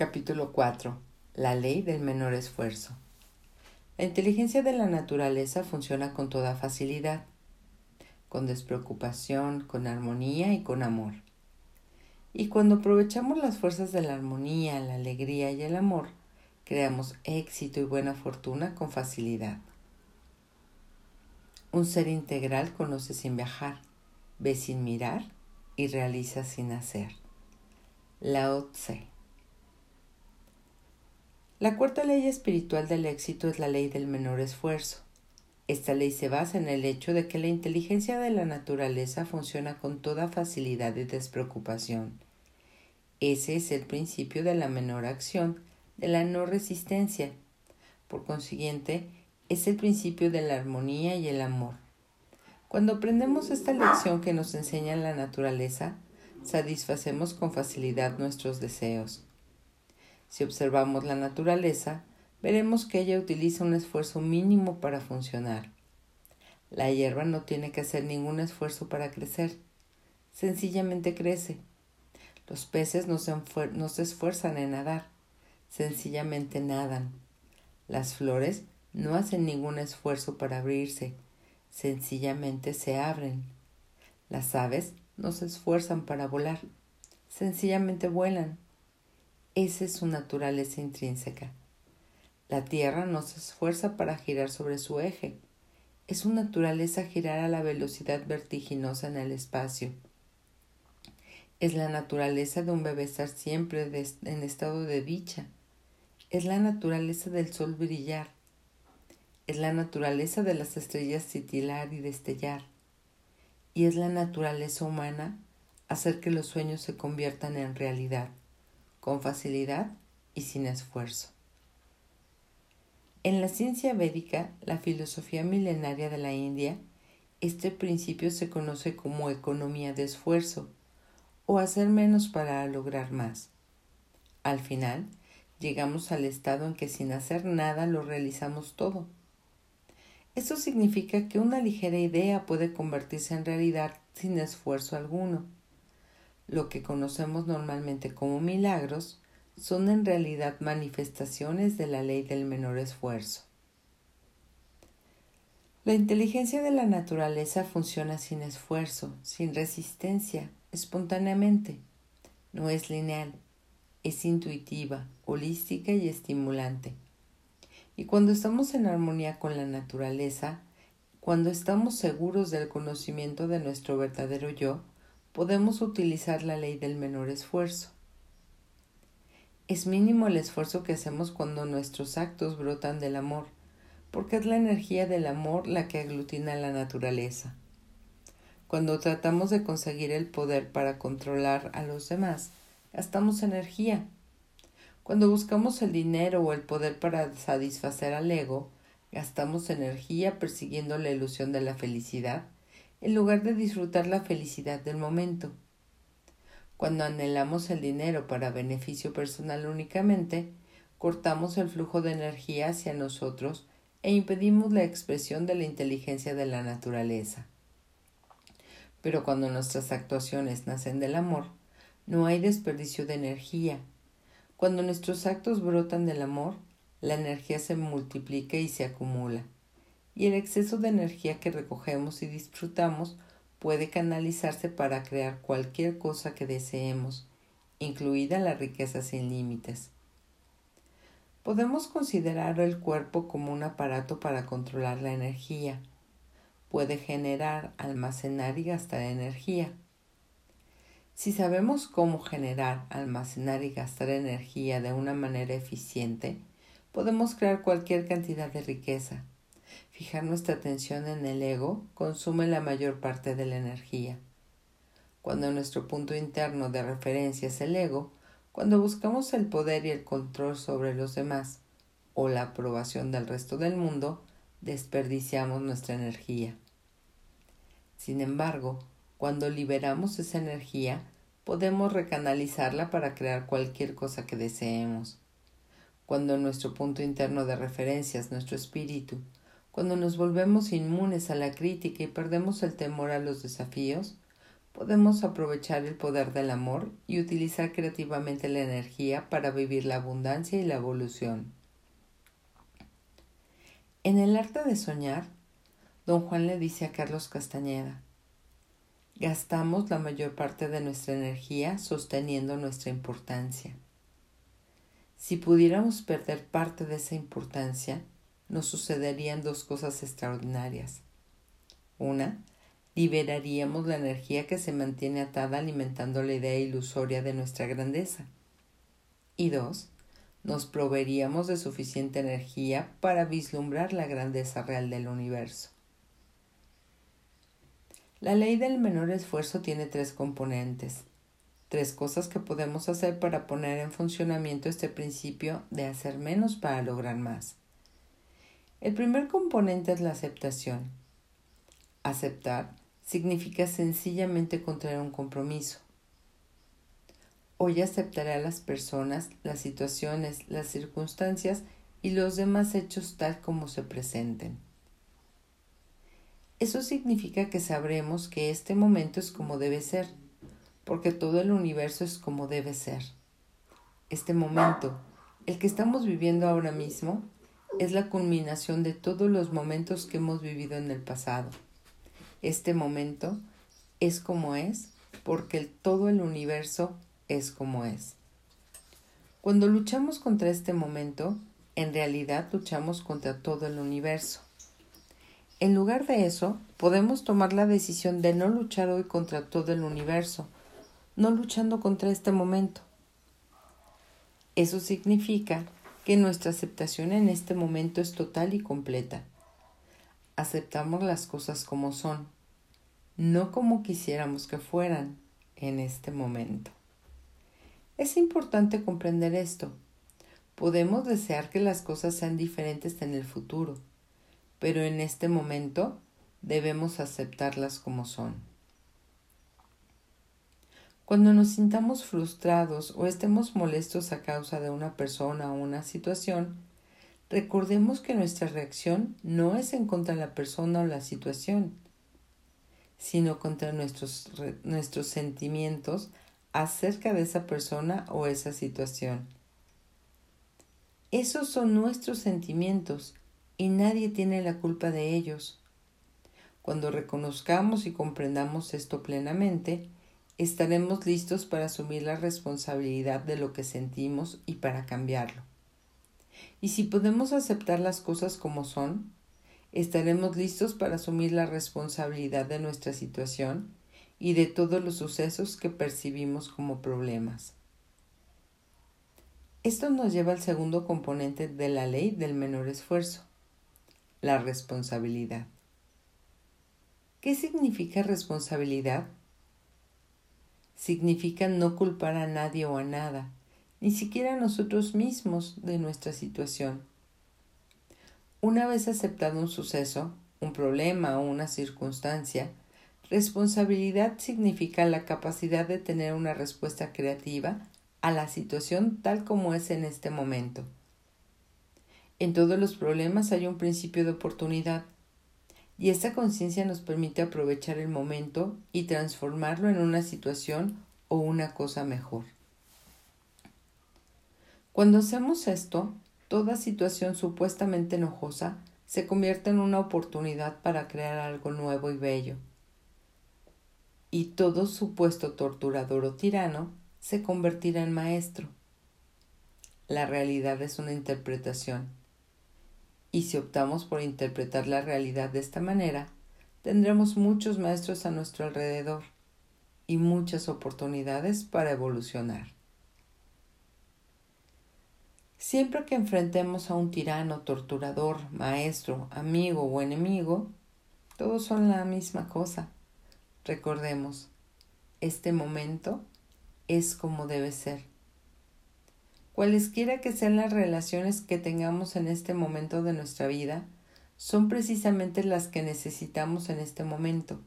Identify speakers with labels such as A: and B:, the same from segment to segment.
A: Capítulo 4. La ley del menor esfuerzo. La inteligencia de la naturaleza funciona con toda facilidad, con despreocupación, con armonía y con amor. Y cuando aprovechamos las fuerzas de la armonía, la alegría y el amor, creamos éxito y buena fortuna con facilidad. Un ser integral conoce sin viajar, ve sin mirar y realiza sin hacer. Lao Tse. La cuarta ley espiritual del éxito es la ley del menor esfuerzo. Esta ley se basa en el hecho de que la inteligencia de la naturaleza funciona con toda facilidad y despreocupación. Ese es el principio de la menor acción, de la no resistencia. Por consiguiente, es el principio de la armonía y el amor. Cuando aprendemos esta lección que nos enseña la naturaleza, satisfacemos con facilidad nuestros deseos. Si observamos la naturaleza, veremos que ella utiliza un esfuerzo mínimo para funcionar. La hierba no tiene que hacer ningún esfuerzo para crecer, sencillamente crece. Los peces no se, no se esfuerzan en nadar, sencillamente nadan. Las flores no hacen ningún esfuerzo para abrirse, sencillamente se abren. Las aves no se esfuerzan para volar, sencillamente vuelan. Esa es su naturaleza intrínseca. La Tierra no se esfuerza para girar sobre su eje. Es su naturaleza girar a la velocidad vertiginosa en el espacio. Es la naturaleza de un bebé estar siempre en estado de dicha. Es la naturaleza del sol brillar. Es la naturaleza de las estrellas titilar y destellar. Y es la naturaleza humana hacer que los sueños se conviertan en realidad, con facilidad y sin esfuerzo. En la ciencia védica, la filosofía milenaria de la India, este principio se conoce como economía de esfuerzo o hacer menos para lograr más. Al final, llegamos al estado en que sin hacer nada lo realizamos todo. Eso significa que una ligera idea puede convertirse en realidad sin esfuerzo alguno. Lo que conocemos normalmente como milagros son en realidad manifestaciones de la ley del menor esfuerzo. La inteligencia de la naturaleza funciona sin esfuerzo, sin resistencia, espontáneamente. No es lineal, es intuitiva, holística y estimulante. Y cuando estamos en armonía con la naturaleza, cuando estamos seguros del conocimiento de nuestro verdadero yo, podemos utilizar la ley del menor esfuerzo. Es mínimo el esfuerzo que hacemos cuando nuestros actos brotan del amor, porque es la energía del amor la que aglutina la naturaleza. Cuando tratamos de conseguir el poder para controlar a los demás, gastamos energía. Cuando buscamos el dinero o el poder para satisfacer al ego, gastamos energía persiguiendo la ilusión de la felicidad, en lugar de disfrutar la felicidad del momento. Cuando anhelamos el dinero para beneficio personal únicamente, cortamos el flujo de energía hacia nosotros e impedimos la expresión de la inteligencia de la naturaleza. Pero cuando nuestras actuaciones nacen del amor, no hay desperdicio de energía. Cuando nuestros actos brotan del amor, la energía se multiplica y se acumula, y el exceso de energía que recogemos y disfrutamos puede canalizarse para crear cualquier cosa que deseemos, incluida la riqueza sin límites. Podemos considerar el cuerpo como un aparato para controlar la energía. Puede generar, almacenar y gastar energía. Si sabemos cómo generar, almacenar y gastar energía de una manera eficiente, podemos crear cualquier cantidad de riqueza, Fijar nuestra atención en el ego consume la mayor parte de la energía. Cuando nuestro punto interno de referencia es el ego, cuando buscamos el poder y el control sobre los demás o la aprobación del resto del mundo, desperdiciamos nuestra energía. Sin embargo, cuando liberamos esa energía, podemos recanalizarla para crear cualquier cosa que deseemos. Cuando nuestro punto interno de referencia es nuestro espíritu, cuando nos volvemos inmunes a la crítica y perdemos el temor a los desafíos, podemos aprovechar el poder del amor y utilizar creativamente la energía para vivir la abundancia y la evolución. En el arte de soñar, don Juan le dice a Carlos Castañeda, gastamos la mayor parte de nuestra energía sosteniendo nuestra importancia. Si pudiéramos perder parte de esa importancia, nos sucederían dos cosas extraordinarias. Una, liberaríamos la energía que se mantiene atada alimentando la idea ilusoria de nuestra grandeza. Y dos, nos proveeríamos de suficiente energía para vislumbrar la grandeza real del universo. La ley del menor esfuerzo tiene tres componentes, tres cosas que podemos hacer para poner en funcionamiento este principio de hacer menos para lograr más. El primer componente es la aceptación. Aceptar significa sencillamente contraer un compromiso. Hoy aceptaré a las personas, las situaciones, las circunstancias y los demás hechos tal como se presenten. Eso significa que sabremos que este momento es como debe ser, porque todo el universo es como debe ser. Este momento, el que estamos viviendo ahora mismo, es la culminación de todos los momentos que hemos vivido en el pasado. Este momento es como es porque todo el universo es como es. Cuando luchamos contra este momento, en realidad luchamos contra todo el universo. En lugar de eso, podemos tomar la decisión de no luchar hoy contra todo el universo, no luchando contra este momento. Eso significa que nuestra aceptación en este momento es total y completa. Aceptamos las cosas como son, no como quisiéramos que fueran en este momento. Es importante comprender esto. Podemos desear que las cosas sean diferentes en el futuro, pero en este momento debemos aceptarlas como son. Cuando nos sintamos frustrados o estemos molestos a causa de una persona o una situación, recordemos que nuestra reacción no es en contra de la persona o la situación, sino contra nuestros, nuestros sentimientos acerca de esa persona o esa situación. Esos son nuestros sentimientos y nadie tiene la culpa de ellos. Cuando reconozcamos y comprendamos esto plenamente, estaremos listos para asumir la responsabilidad de lo que sentimos y para cambiarlo. Y si podemos aceptar las cosas como son, estaremos listos para asumir la responsabilidad de nuestra situación y de todos los sucesos que percibimos como problemas. Esto nos lleva al segundo componente de la ley del menor esfuerzo, la responsabilidad. ¿Qué significa responsabilidad? Significa no culpar a nadie o a nada, ni siquiera a nosotros mismos de nuestra situación. Una vez aceptado un suceso, un problema o una circunstancia, responsabilidad significa la capacidad de tener una respuesta creativa a la situación tal como es en este momento. En todos los problemas hay un principio de oportunidad y esta conciencia nos permite aprovechar el momento y transformarlo en una situación o una cosa mejor. Cuando hacemos esto, toda situación supuestamente enojosa se convierte en una oportunidad para crear algo nuevo y bello. Y todo supuesto torturador o tirano se convertirá en maestro. La realidad es una interpretación y si optamos por interpretar la realidad de esta manera, tendremos muchos maestros a nuestro alrededor y muchas oportunidades para evolucionar. Siempre que enfrentemos a un tirano, torturador, maestro, amigo o enemigo, todos son la misma cosa. Recordemos, este momento es como debe ser. Cualesquiera que sean las relaciones que tengamos en este momento de nuestra vida, son precisamente las que necesitamos en este momento.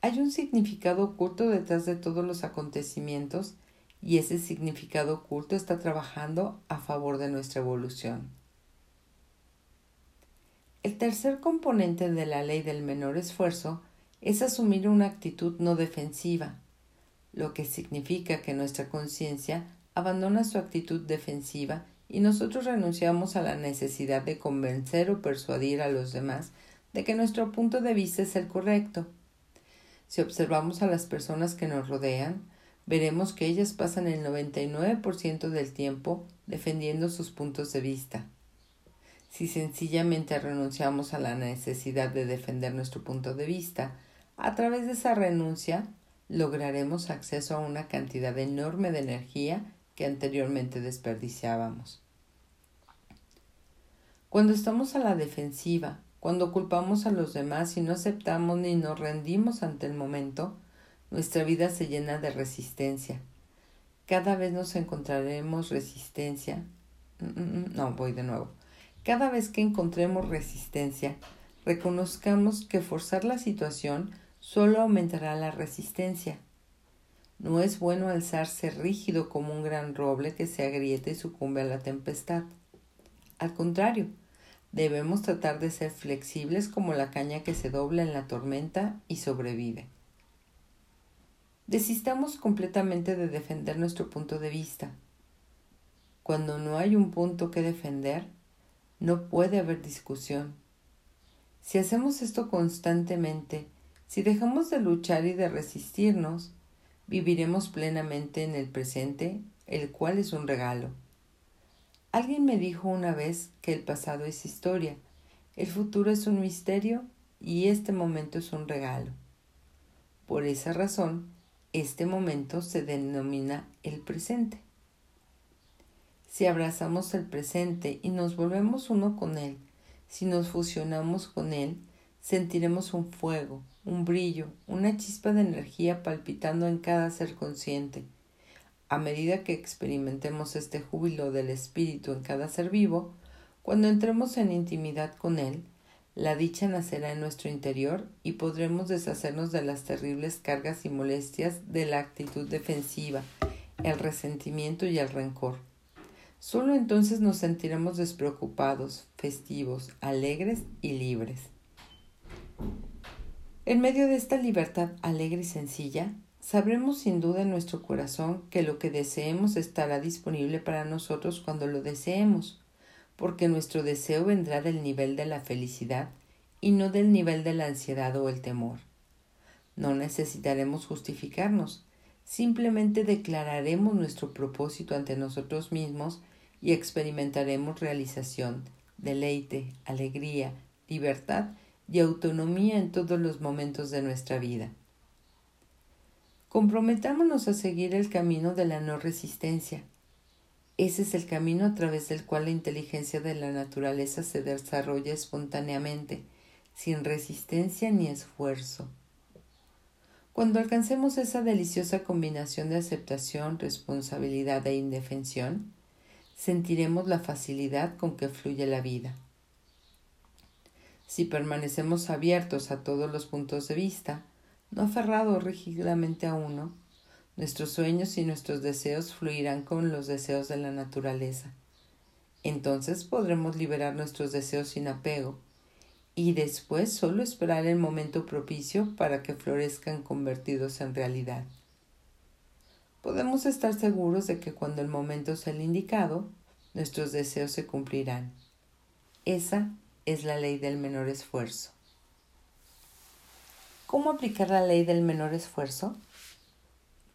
A: Hay un significado oculto detrás de todos los acontecimientos y ese significado oculto está trabajando a favor de nuestra evolución. El tercer componente de la ley del menor esfuerzo es asumir una actitud no defensiva, lo que significa que nuestra conciencia abandona su actitud defensiva y nosotros renunciamos a la necesidad de convencer o persuadir a los demás de que nuestro punto de vista es el correcto. Si observamos a las personas que nos rodean, veremos que ellas pasan el 99% del tiempo defendiendo sus puntos de vista. Si sencillamente renunciamos a la necesidad de defender nuestro punto de vista, a través de esa renuncia lograremos acceso a una cantidad enorme de energía que anteriormente desperdiciábamos. Cuando estamos a la defensiva, cuando culpamos a los demás y no aceptamos ni nos rendimos ante el momento, nuestra vida se llena de resistencia. Cada vez nos encontraremos resistencia. Mm, mm, mm, no, voy de nuevo. Cada vez que encontremos resistencia, reconozcamos que forzar la situación solo aumentará la resistencia. No es bueno alzarse rígido como un gran roble que se agrieta y sucumbe a la tempestad. Al contrario, debemos tratar de ser flexibles como la caña que se dobla en la tormenta y sobrevive. Desistamos completamente de defender nuestro punto de vista. Cuando no hay un punto que defender, no puede haber discusión. Si hacemos esto constantemente, si dejamos de luchar y de resistirnos, viviremos plenamente en el presente, el cual es un regalo. Alguien me dijo una vez que el pasado es historia, el futuro es un misterio y este momento es un regalo. Por esa razón, este momento se denomina el presente. Si abrazamos el presente y nos volvemos uno con él, si nos fusionamos con él, sentiremos un fuego, un brillo, una chispa de energía palpitando en cada ser consciente. A medida que experimentemos este júbilo del espíritu en cada ser vivo, cuando entremos en intimidad con él, la dicha nacerá en nuestro interior y podremos deshacernos de las terribles cargas y molestias de la actitud defensiva, el resentimiento y el rencor. Solo entonces nos sentiremos despreocupados, festivos, alegres y libres. En medio de esta libertad alegre y sencilla, sabremos sin duda en nuestro corazón que lo que deseemos estará disponible para nosotros cuando lo deseemos, porque nuestro deseo vendrá del nivel de la felicidad y no del nivel de la ansiedad o el temor. No necesitaremos justificarnos, simplemente declararemos nuestro propósito ante nosotros mismos y experimentaremos realización, deleite, alegría, libertad y autonomía en todos los momentos de nuestra vida. Comprometámonos a seguir el camino de la no resistencia. Ese es el camino a través del cual la inteligencia de la naturaleza se desarrolla espontáneamente, sin resistencia ni esfuerzo. Cuando alcancemos esa deliciosa combinación de aceptación, responsabilidad e indefensión, sentiremos la facilidad con que fluye la vida. Si permanecemos abiertos a todos los puntos de vista, no aferrados rígidamente a uno, nuestros sueños y nuestros deseos fluirán con los deseos de la naturaleza. Entonces podremos liberar nuestros deseos sin apego y después solo esperar el momento propicio para que florezcan convertidos en realidad podemos estar seguros de que cuando el momento sea el indicado, nuestros deseos se cumplirán. Esa es la ley del menor esfuerzo. ¿Cómo aplicar la ley del menor esfuerzo?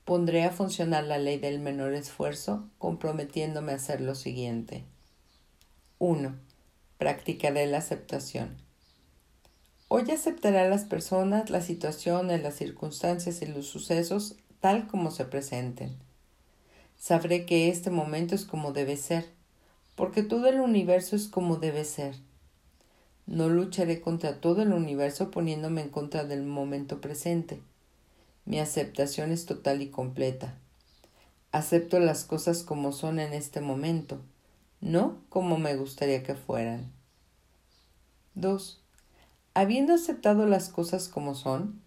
A: Pondré a funcionar la ley del menor esfuerzo comprometiéndome a hacer lo siguiente. 1. Practicaré la aceptación. Hoy aceptaré a las personas, las situaciones, las circunstancias y los sucesos tal como se presenten. Sabré que este momento es como debe ser, porque todo el universo es como debe ser. No lucharé contra todo el universo poniéndome en contra del momento presente. Mi aceptación es total y completa. Acepto las cosas como son en este momento, no como me gustaría que fueran. 2. Habiendo aceptado las cosas como son,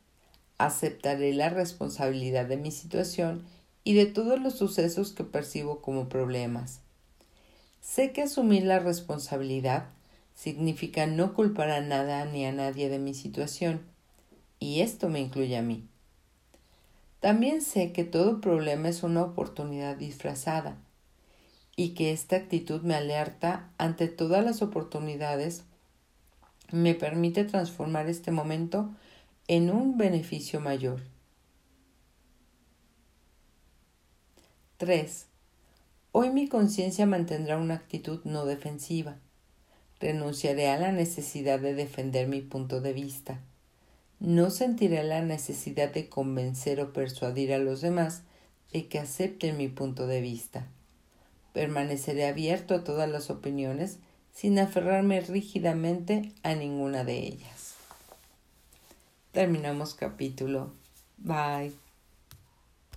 A: aceptaré la responsabilidad de mi situación y de todos los sucesos que percibo como problemas. Sé que asumir la responsabilidad significa no culpar a nada ni a nadie de mi situación. Y esto me incluye a mí. También sé que todo problema es una oportunidad disfrazada y que esta actitud me alerta ante todas las oportunidades, me permite transformar este momento en un beneficio mayor. 3. Hoy mi conciencia mantendrá una actitud no defensiva. Renunciaré a la necesidad de defender mi punto de vista. No sentiré la necesidad de convencer o persuadir a los demás de que acepten mi punto de vista. Permaneceré abierto a todas las opiniones sin aferrarme rígidamente a ninguna de ellas. Terminamos capítulo. Bye.